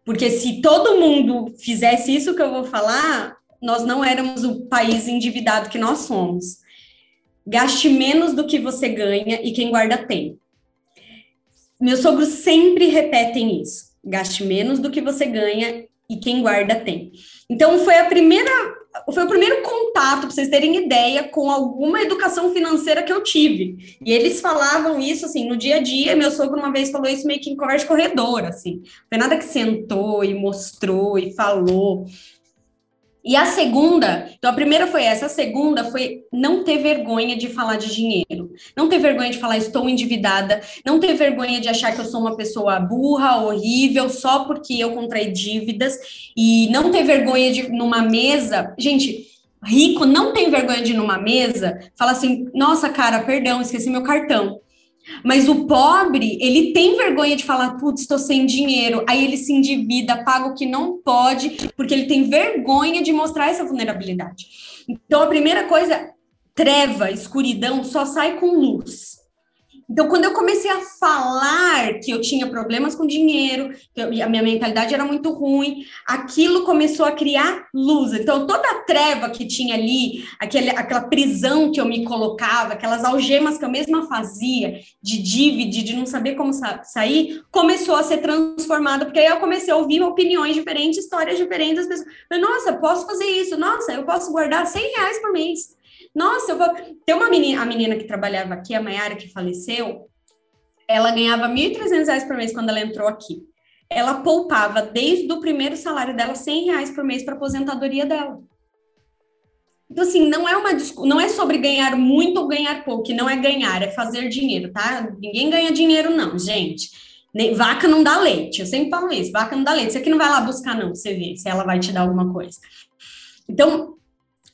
Porque se todo mundo fizesse isso que eu vou falar, nós não éramos o país endividado que nós somos. Gaste menos do que você ganha e quem guarda tem. Meus sogros sempre repetem isso. Gaste menos do que você ganha e quem guarda tem. Então foi a primeira, foi o primeiro contato para vocês terem ideia com alguma educação financeira que eu tive. E eles falavam isso assim no dia a dia. Meu sogro uma vez falou isso meio que em conversa corredor, assim. Foi nada que sentou e mostrou e falou. E a segunda, então a primeira foi essa, a segunda foi não ter vergonha de falar de dinheiro, não ter vergonha de falar estou endividada, não ter vergonha de achar que eu sou uma pessoa burra, horrível, só porque eu contraí dívidas, e não ter vergonha de numa mesa, gente, rico não tem vergonha de numa mesa, fala assim, nossa cara, perdão, esqueci meu cartão. Mas o pobre, ele tem vergonha de falar, putz, estou sem dinheiro. Aí ele se endivida, paga o que não pode, porque ele tem vergonha de mostrar essa vulnerabilidade. Então, a primeira coisa, treva, escuridão, só sai com luz. Então, quando eu comecei a falar que eu tinha problemas com dinheiro, que eu, a minha mentalidade era muito ruim, aquilo começou a criar luz. Então, toda a treva que tinha ali, aquele, aquela prisão que eu me colocava, aquelas algemas que eu mesma fazia, de dívida, de não saber como sa sair, começou a ser transformada, porque aí eu comecei a ouvir opiniões diferentes, histórias diferentes das pessoas. Nossa, posso fazer isso, nossa, eu posso guardar 100 reais por mês. Nossa, eu vou. Tem uma menina, a menina que trabalhava aqui, a Mayara, que faleceu, ela ganhava R$ 1.300 por mês quando ela entrou aqui. Ela poupava desde o primeiro salário dela 100 reais por mês para aposentadoria dela. Então, assim, não é uma não é sobre ganhar muito ou ganhar pouco, não é ganhar, é fazer dinheiro, tá? Ninguém ganha dinheiro, não, gente. Vaca não dá leite, eu sempre falo isso, vaca não dá leite. Você que não vai lá buscar, não, você vê se ela vai te dar alguma coisa. Então,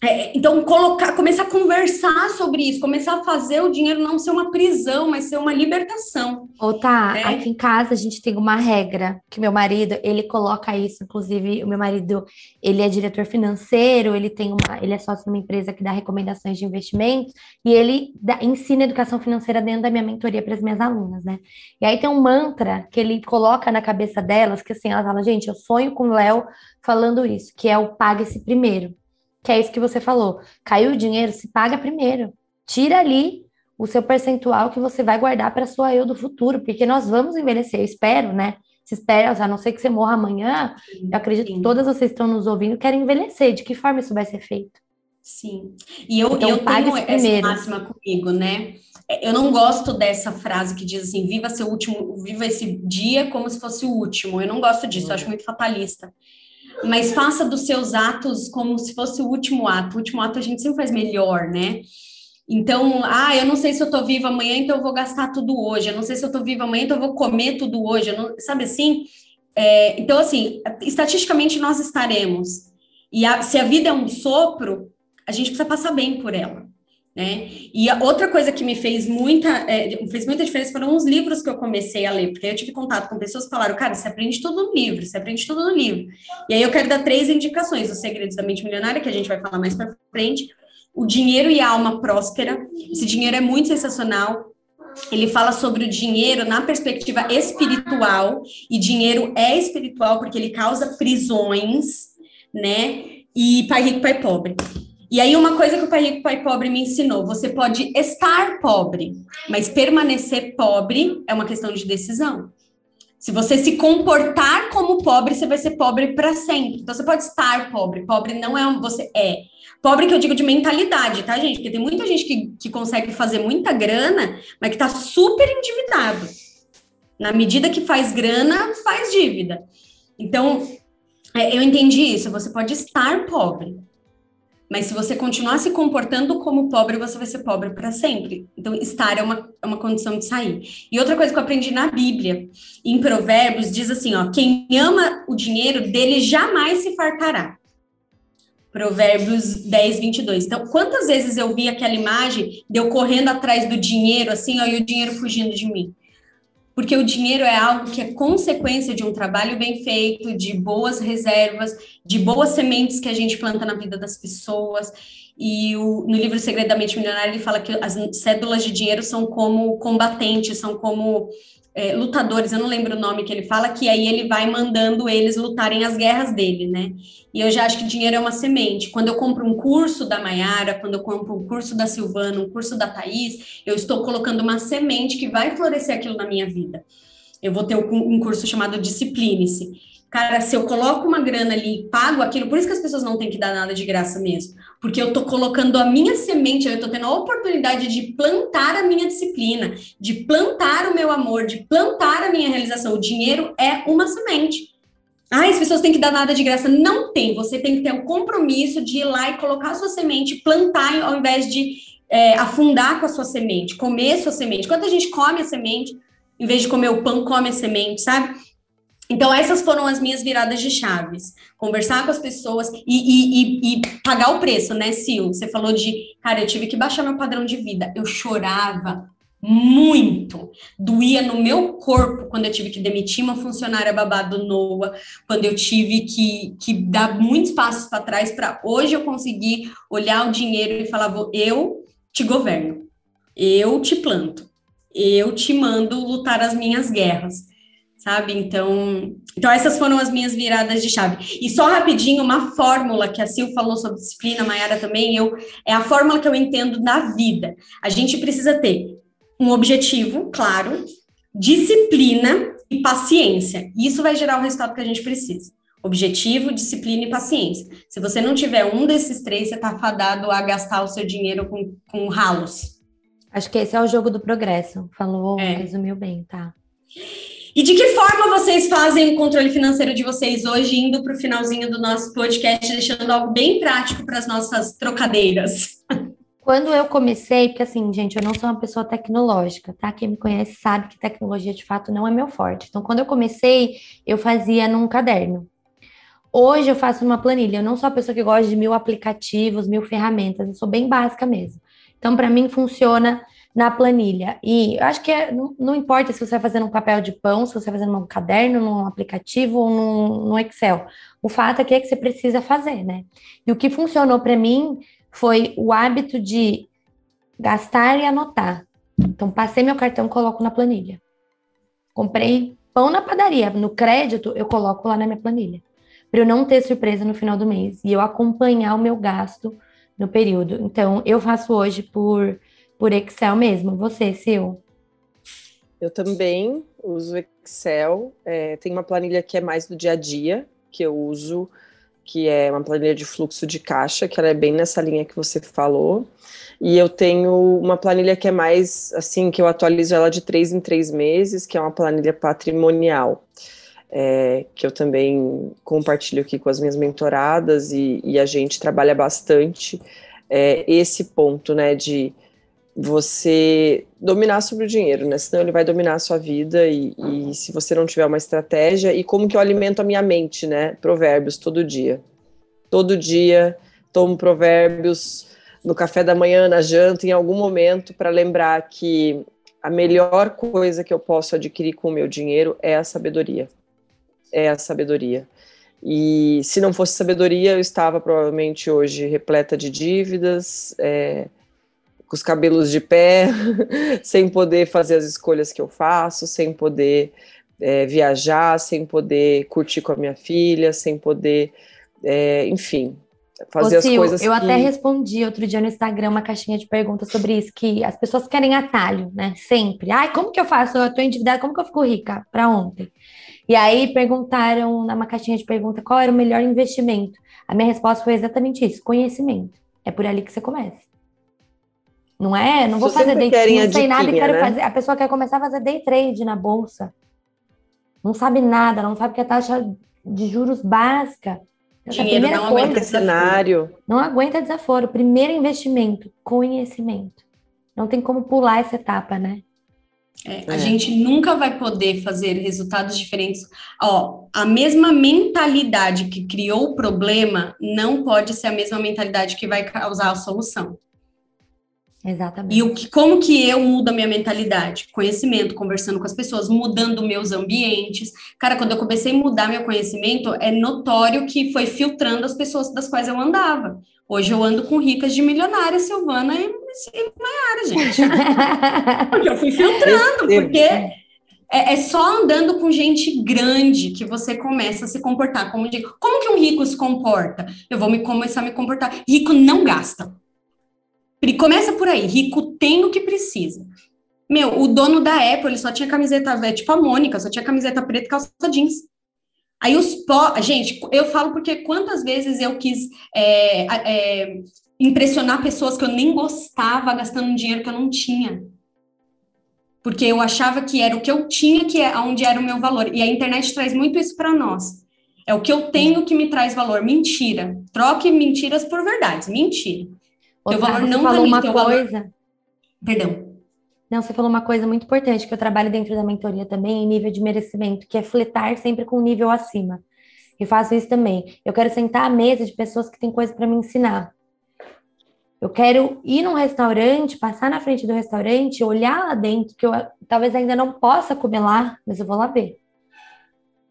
é, então, colocar, começar a conversar sobre isso, começar a fazer o dinheiro não ser uma prisão, mas ser uma libertação. Ou tá, né? aqui em casa a gente tem uma regra que meu marido, ele coloca isso, inclusive o meu marido, ele é diretor financeiro, ele tem uma, ele é sócio de uma empresa que dá recomendações de investimentos e ele dá, ensina educação financeira dentro da minha mentoria para as minhas alunas, né? E aí tem um mantra que ele coloca na cabeça delas, que assim, elas falam, gente, eu sonho com o Léo falando isso, que é o pague-se primeiro que é isso que você falou. Caiu o dinheiro, se paga primeiro. Tira ali o seu percentual que você vai guardar para sua eu do futuro, porque nós vamos envelhecer, eu espero, né? Se espera, a não ser que você morra amanhã, sim, eu acredito sim. que todas vocês estão nos ouvindo querem envelhecer. De que forma isso vai ser feito? Sim. E eu, então, eu tenho essa primeiro. máxima comigo, né? Eu não gosto dessa frase que diz assim, viva seu último, viva esse dia como se fosse o último. Eu não gosto disso, eu acho muito fatalista mas faça dos seus atos como se fosse o último ato. O último ato a gente sempre faz melhor, né? Então, ah, eu não sei se eu tô viva amanhã, então eu vou gastar tudo hoje. Eu não sei se eu tô viva amanhã, então eu vou comer tudo hoje. Não, sabe assim? É, então, assim, estatisticamente nós estaremos. E a, se a vida é um sopro, a gente precisa passar bem por ela. Né? E a outra coisa que me fez muita, é, fez muita diferença foram os livros que eu comecei a ler, porque eu tive contato com pessoas que falaram, cara, você aprende tudo no livro, você aprende tudo no livro. E aí eu quero dar três indicações: Os Segredos da Mente Milionária, que a gente vai falar mais para frente, O Dinheiro e a Alma Próspera. Esse dinheiro é muito sensacional. Ele fala sobre o dinheiro na perspectiva espiritual, e dinheiro é espiritual porque ele causa prisões, né? E Pai Rico, Pai Pobre. E aí, uma coisa que o Pai Rico, Pai Pobre me ensinou: você pode estar pobre, mas permanecer pobre é uma questão de decisão. Se você se comportar como pobre, você vai ser pobre para sempre. Então, você pode estar pobre. Pobre não é um. Você é. Pobre que eu digo de mentalidade, tá, gente? Porque tem muita gente que, que consegue fazer muita grana, mas que tá super endividado. Na medida que faz grana, faz dívida. Então, é, eu entendi isso. Você pode estar pobre, mas se você continuar se comportando como pobre, você vai ser pobre para sempre. Então, estar é uma, é uma condição de sair. E outra coisa que eu aprendi na Bíblia, em Provérbios, diz assim: ó, quem ama o dinheiro, dele jamais se fartará. Provérbios 10, 22. Então, quantas vezes eu vi aquela imagem de eu correndo atrás do dinheiro, assim, ó, e o dinheiro fugindo de mim? Porque o dinheiro é algo que é consequência de um trabalho bem feito, de boas reservas, de boas sementes que a gente planta na vida das pessoas. E o, no livro Segredamente Milionário, ele fala que as cédulas de dinheiro são como combatentes, são como é, lutadores, eu não lembro o nome que ele fala, que aí ele vai mandando eles lutarem as guerras dele, né? E eu já acho que dinheiro é uma semente. Quando eu compro um curso da Maiara, quando eu compro um curso da Silvana, um curso da Thaís, eu estou colocando uma semente que vai florescer aquilo na minha vida. Eu vou ter um curso chamado Discipline-se Cara, se eu coloco uma grana ali e pago aquilo, por isso que as pessoas não têm que dar nada de graça mesmo. Porque eu tô colocando a minha semente, eu tô tendo a oportunidade de plantar a minha disciplina, de plantar o meu amor, de plantar a minha realização. O dinheiro é uma semente. Ah, as pessoas têm que dar nada de graça. Não tem. Você tem que ter o um compromisso de ir lá e colocar a sua semente, plantar ao invés de é, afundar com a sua semente, comer a sua semente. Quando a gente come a semente, em vez de comer o pão, come a semente, sabe? Então, essas foram as minhas viradas de chaves. Conversar com as pessoas e, e, e, e, pagar o preço, né, Sil? Você falou de, cara, eu tive que baixar meu padrão de vida. Eu chorava muito. Doía no meu corpo quando eu tive que demitir uma funcionária babado Noa, quando eu tive que, que dar muitos passos para trás para hoje eu conseguir olhar o dinheiro e falar: eu te governo, eu te planto, eu te mando lutar as minhas guerras sabe? Então, então essas foram as minhas viradas de chave. E só rapidinho, uma fórmula que a Sil falou sobre disciplina, a Mayara também, eu é a fórmula que eu entendo na vida. A gente precisa ter um objetivo, claro, disciplina e paciência. Isso vai gerar o resultado que a gente precisa. Objetivo, disciplina e paciência. Se você não tiver um desses três, você está fadado a gastar o seu dinheiro com, com ralos. Acho que esse é o jogo do progresso. Falou, é. resumiu bem, tá? E de que forma vocês fazem o controle financeiro de vocês hoje, indo para o finalzinho do nosso podcast, deixando algo bem prático para as nossas trocadeiras? Quando eu comecei, porque assim, gente, eu não sou uma pessoa tecnológica, tá? Quem me conhece sabe que tecnologia de fato não é meu forte. Então, quando eu comecei, eu fazia num caderno. hoje eu faço uma planilha. Eu não sou a pessoa que gosta de mil aplicativos, mil ferramentas. Eu sou bem básica mesmo. Então, para mim, funciona na planilha. E eu acho que é, não, não, importa se você vai fazer um papel de pão, se você vai fazer num caderno, num aplicativo ou num, num Excel. O fato é que, é que você precisa fazer, né? E o que funcionou para mim foi o hábito de gastar e anotar. Então, passei meu cartão, coloco na planilha. Comprei pão na padaria, no crédito, eu coloco lá na minha planilha. Para eu não ter surpresa no final do mês e eu acompanhar o meu gasto no período. Então, eu faço hoje por por Excel mesmo. Você, Sil? Eu também uso Excel. É, tem uma planilha que é mais do dia a dia, que eu uso, que é uma planilha de fluxo de caixa, que ela é bem nessa linha que você falou. E eu tenho uma planilha que é mais, assim, que eu atualizo ela de três em três meses, que é uma planilha patrimonial. É, que eu também compartilho aqui com as minhas mentoradas e, e a gente trabalha bastante é, esse ponto, né, de você dominar sobre o dinheiro, né? Senão ele vai dominar a sua vida e, e, se você não tiver uma estratégia e como que eu alimento a minha mente, né? Provérbios todo dia, todo dia tomo provérbios no café da manhã, na janta, em algum momento para lembrar que a melhor coisa que eu posso adquirir com o meu dinheiro é a sabedoria, é a sabedoria. E se não fosse sabedoria, eu estava provavelmente hoje repleta de dívidas. É, com os cabelos de pé, sem poder fazer as escolhas que eu faço, sem poder é, viajar, sem poder curtir com a minha filha, sem poder, é, enfim, fazer Ô, as coisas. Eu que... até respondi outro dia no Instagram uma caixinha de perguntas sobre isso, que as pessoas querem atalho, né? Sempre. Ai, como que eu faço? Eu tô endividada, como que eu fico rica? Para ontem. E aí perguntaram numa caixinha de pergunta qual era o melhor investimento. A minha resposta foi exatamente isso: conhecimento. É por ali que você começa. Não é? Não vou fazer day trade, não sei nada e quero né? fazer. A pessoa quer começar a fazer day trade na bolsa. Não sabe nada, não sabe que a taxa de juros básica. Dinheiro não coisa, aguenta cenário. Não aguenta desaforo. Primeiro investimento, conhecimento. Não tem como pular essa etapa, né? É, a é. gente nunca vai poder fazer resultados diferentes. Ó, a mesma mentalidade que criou o problema não pode ser a mesma mentalidade que vai causar a solução. Exatamente. E o que, como que eu mudo a minha mentalidade? Conhecimento, conversando com as pessoas, mudando meus ambientes. Cara, quando eu comecei a mudar meu conhecimento, é notório que foi filtrando as pessoas das quais eu andava. Hoje eu ando com ricas de milionária, Silvana e, e Maiara, gente. porque eu fui filtrando, porque é, é, só andando com gente grande que você começa a se comportar como de, como que um rico se comporta? Eu vou me começar a me comportar. Rico não gasta. Começa por aí, rico tem o que precisa. Meu, o dono da Apple, ele só tinha camiseta, é, tipo a Mônica, só tinha camiseta preta e calça jeans. Aí os po... Gente, eu falo porque quantas vezes eu quis é, é, impressionar pessoas que eu nem gostava gastando dinheiro que eu não tinha. Porque eu achava que era o que eu tinha, que é onde era o meu valor. E a internet traz muito isso para nós. É o que eu tenho que me traz valor. Mentira. Troque mentiras por verdades. Mentira. Teu valor não falou uma coisa. Valor... Perdão. Não, você falou uma coisa muito importante que eu trabalho dentro da mentoria também, em nível de merecimento, que é fletar sempre com um nível acima. E faço isso também. Eu quero sentar à mesa de pessoas que têm coisa para me ensinar. Eu quero ir num restaurante, passar na frente do restaurante, olhar lá dentro, que eu talvez ainda não possa comer lá, mas eu vou lá ver.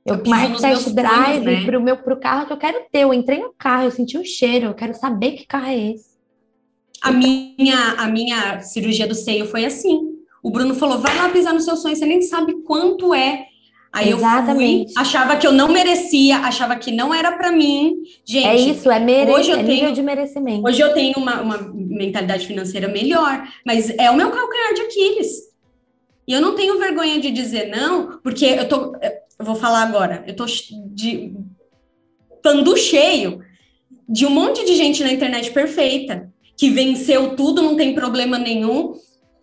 Eu, eu marco test drive né? pro meu pro carro que eu quero ter. Eu entrei no carro, eu senti o cheiro, eu quero saber que carro é esse. A minha, a minha cirurgia do seio foi assim. O Bruno falou: vai lá pisar no seu sonho, você nem sabe quanto é. Aí Exatamente. eu fui, achava que eu não merecia, achava que não era para mim. Gente, é isso, é, mere hoje eu é tenho, de merecimento. Hoje eu tenho uma, uma mentalidade financeira melhor, mas é o meu calcanhar de Aquiles. E eu não tenho vergonha de dizer não, porque eu tô. Eu vou falar agora, eu tô de pando cheio de um monte de gente na internet perfeita que venceu tudo, não tem problema nenhum.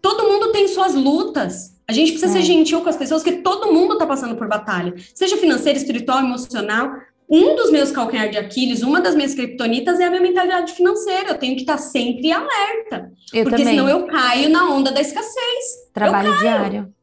Todo mundo tem suas lutas. A gente precisa é. ser gentil com as pessoas, que todo mundo está passando por batalha, seja financeira, espiritual, emocional. Um dos meus calcanhar de Aquiles, uma das minhas criptonitas é a minha mentalidade financeira. Eu tenho que estar tá sempre alerta. Eu porque também. senão eu caio na onda da escassez. Trabalho diário.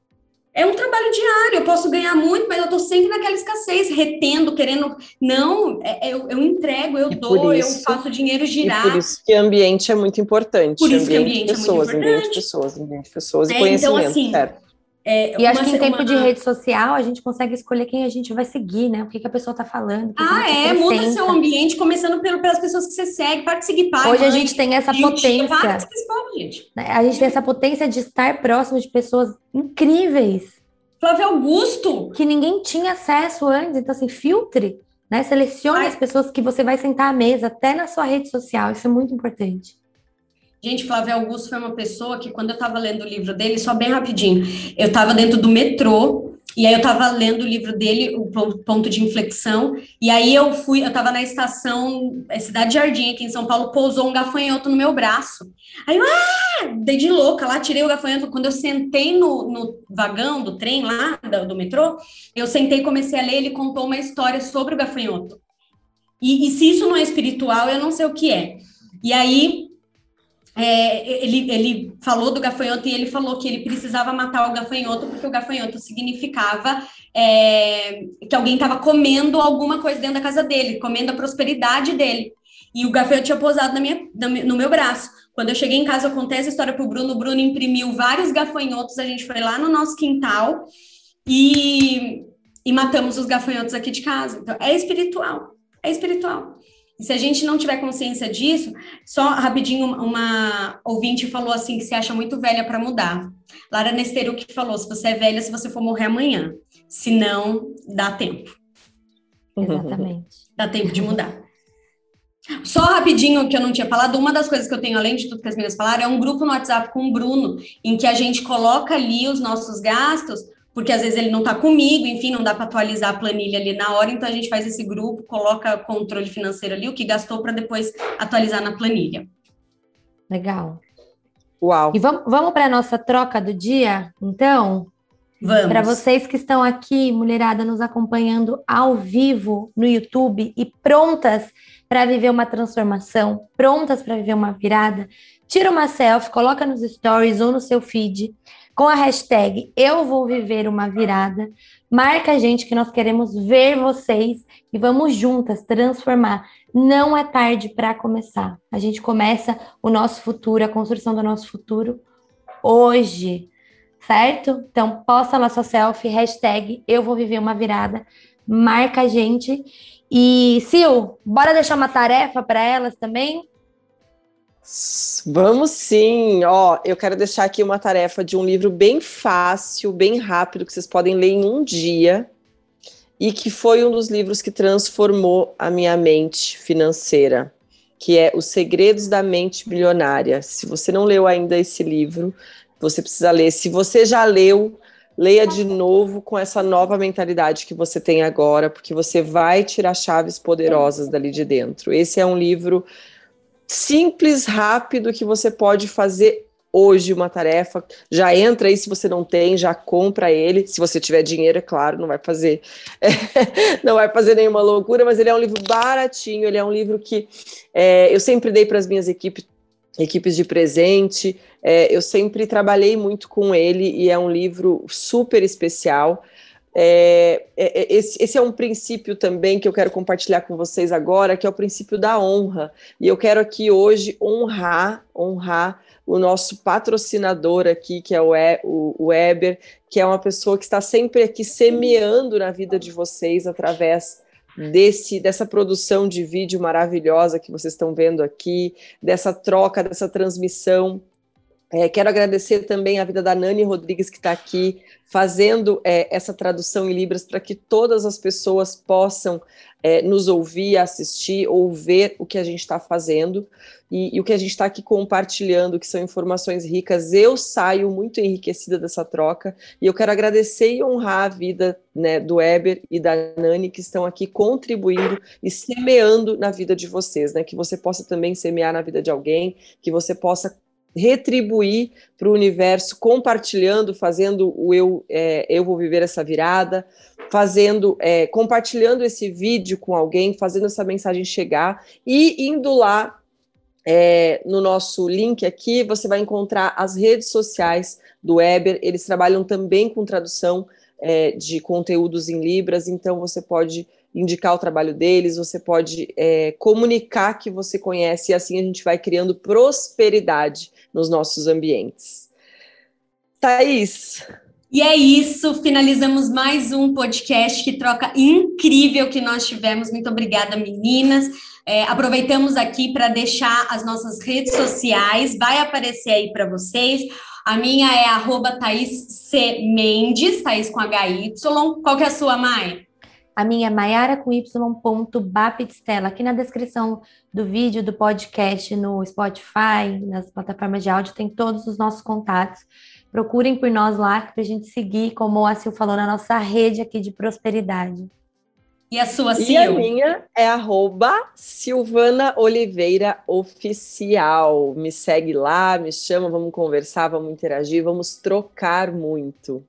É um trabalho diário, eu posso ganhar muito, mas eu estou sempre naquela escassez, retendo, querendo. Não, é, é, eu, eu entrego, eu e dou, isso, eu faço dinheiro girar. E por isso que ambiente é muito importante. Por isso ambiente que ambiente pessoas, é muito importante. Ambiente de pessoas, ambiente de pessoas e é, então, conhecimento, então, assim, certo? É, e acho que em tempo uma... de rede social a gente consegue escolher quem a gente vai seguir, né? O que, que a pessoa está falando. Ah, é, muda seu ambiente, começando pelo, pelas pessoas que você segue, para de seguir pai. Hoje mãe, a gente tem essa potência. Né? A gente tem essa potência de estar próximo de pessoas incríveis. Flávio Augusto! Que ninguém tinha acesso antes. Então, assim, filtre, né? Selecione Ai. as pessoas que você vai sentar à mesa, até na sua rede social. Isso é muito importante. Gente, Flávio Augusto foi uma pessoa que, quando eu estava lendo o livro dele, só bem rapidinho, eu estava dentro do metrô, e aí eu estava lendo o livro dele, o ponto de inflexão, e aí eu fui, eu estava na estação é Cidade Jardim, aqui em São Paulo, pousou um gafanhoto no meu braço. Aí eu, ah, dei de louca lá, tirei o gafanhoto. Quando eu sentei no, no vagão do trem lá, do, do metrô, eu sentei e comecei a ler, ele contou uma história sobre o gafanhoto. E, e se isso não é espiritual, eu não sei o que é. E aí é, ele, ele falou do gafanhoto e ele falou que ele precisava matar o gafanhoto porque o gafanhoto significava é, que alguém estava comendo alguma coisa dentro da casa dele, comendo a prosperidade dele. E o gafanhoto tinha pousado na minha, no meu braço. Quando eu cheguei em casa, eu contei essa história para o Bruno. O Bruno imprimiu vários gafanhotos. A gente foi lá no nosso quintal e, e matamos os gafanhotos aqui de casa. Então, é espiritual. É espiritual. E se a gente não tiver consciência disso, só rapidinho, uma ouvinte falou assim que se acha muito velha para mudar. Lara Nesteru que falou: se você é velha, se você for morrer amanhã. Se não, dá tempo. Exatamente. Dá tempo de mudar. Só rapidinho que eu não tinha falado, uma das coisas que eu tenho, além de tudo que as meninas falaram, é um grupo no WhatsApp com o Bruno, em que a gente coloca ali os nossos gastos porque às vezes ele não está comigo, enfim, não dá para atualizar a planilha ali na hora, então a gente faz esse grupo, coloca controle financeiro ali, o que gastou para depois atualizar na planilha. Legal. Uau. E vamos, vamos para a nossa troca do dia, então? Vamos. Para vocês que estão aqui, mulherada, nos acompanhando ao vivo no YouTube e prontas para viver uma transformação, prontas para viver uma virada, tira uma selfie, coloca nos stories ou no seu feed com a hashtag Eu Vou Viver Uma Virada. Marca a gente que nós queremos ver vocês e vamos juntas transformar. Não é tarde para começar. A gente começa o nosso futuro, a construção do nosso futuro hoje, certo? Então, posta lá sua selfie, hashtag Eu Vou Viver Uma Virada. Marca a gente. E, Sil, bora deixar uma tarefa para elas também? Vamos sim, ó, eu quero deixar aqui uma tarefa de um livro bem fácil, bem rápido, que vocês podem ler em um dia, e que foi um dos livros que transformou a minha mente financeira, que é Os Segredos da Mente Milionária. Se você não leu ainda esse livro, você precisa ler. Se você já leu, leia de novo com essa nova mentalidade que você tem agora, porque você vai tirar chaves poderosas dali de dentro. Esse é um livro simples, rápido que você pode fazer hoje uma tarefa. Já entra aí se você não tem, já compra ele. Se você tiver dinheiro, é claro, não vai fazer, é, não vai fazer nenhuma loucura, mas ele é um livro baratinho. Ele é um livro que é, eu sempre dei para as minhas equipes equipes de presente. É, eu sempre trabalhei muito com ele e é um livro super especial. É, é, é, esse, esse, é um princípio também que eu quero compartilhar com vocês agora, que é o princípio da honra. E eu quero aqui hoje honrar, honrar o nosso patrocinador aqui, que é o, e, o, Weber, que é uma pessoa que está sempre aqui semeando na vida de vocês através desse dessa produção de vídeo maravilhosa que vocês estão vendo aqui, dessa troca, dessa transmissão é, quero agradecer também a vida da Nani Rodrigues, que está aqui fazendo é, essa tradução em Libras para que todas as pessoas possam é, nos ouvir, assistir ou ver o que a gente está fazendo e, e, o que a gente está aqui compartilhando, que são informações ricas. Eu saio muito enriquecida dessa troca e eu quero agradecer e honrar a vida né, do Weber e da Nani que estão aqui contribuindo e semeando na vida de vocês, né? Que você possa também semear na vida de alguém, que você possa retribuir para o universo, compartilhando, fazendo o eu, é, eu vou viver essa virada, fazendo, é, compartilhando esse vídeo com alguém, fazendo essa mensagem chegar e indo lá é, no nosso link aqui, você vai encontrar as redes sociais do Weber. Eles trabalham também com tradução é, de conteúdos em Libras, então você pode indicar o trabalho deles, você pode é, comunicar que você conhece, e assim a gente vai criando prosperidade nos nossos ambientes. Thaís. E é isso, finalizamos mais um podcast que troca incrível que nós tivemos. Muito obrigada, meninas. É, aproveitamos aqui para deixar as nossas redes sociais, vai aparecer aí para vocês. A minha é arroba Thaís C. Mendes, Thaís com HY. Qual que é a sua, Mai? A minha é Maiara com Y ponto Baptistela. Aqui na descrição do vídeo, do podcast, no Spotify, nas plataformas de áudio, tem todos os nossos contatos. Procurem por nós lá para a gente seguir, como a Sil falou, na nossa rede aqui de prosperidade. E a sua, Sil? E a minha é arroba Silvana Oliveira Oficial. Me segue lá, me chama, vamos conversar, vamos interagir, vamos trocar muito.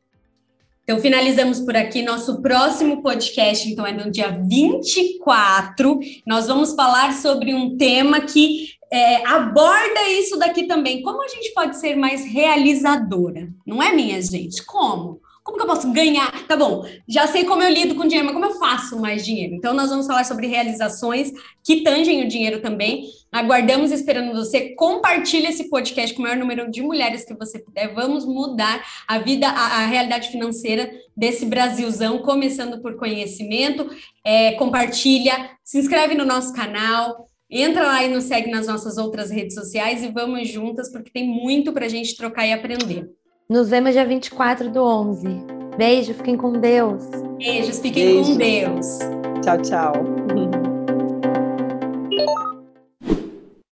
Então, finalizamos por aqui. Nosso próximo podcast, então, é no dia 24. Nós vamos falar sobre um tema que é, aborda isso daqui também. Como a gente pode ser mais realizadora? Não é, minha gente? Como? Como que eu posso ganhar? Tá bom, já sei como eu lido com dinheiro, mas como eu faço mais dinheiro? Então, nós vamos falar sobre realizações que tangem o dinheiro também. Aguardamos esperando você. Compartilhe esse podcast com o maior número de mulheres que você puder. Vamos mudar a vida, a, a realidade financeira desse Brasilzão, começando por conhecimento. É, compartilha, se inscreve no nosso canal. Entra lá e nos segue nas nossas outras redes sociais e vamos juntas, porque tem muito para a gente trocar e aprender. Nos vemos dia 24 do 11. Beijo, fiquem com Deus. Beijos, fiquem Beijo. com Deus. Tchau, tchau.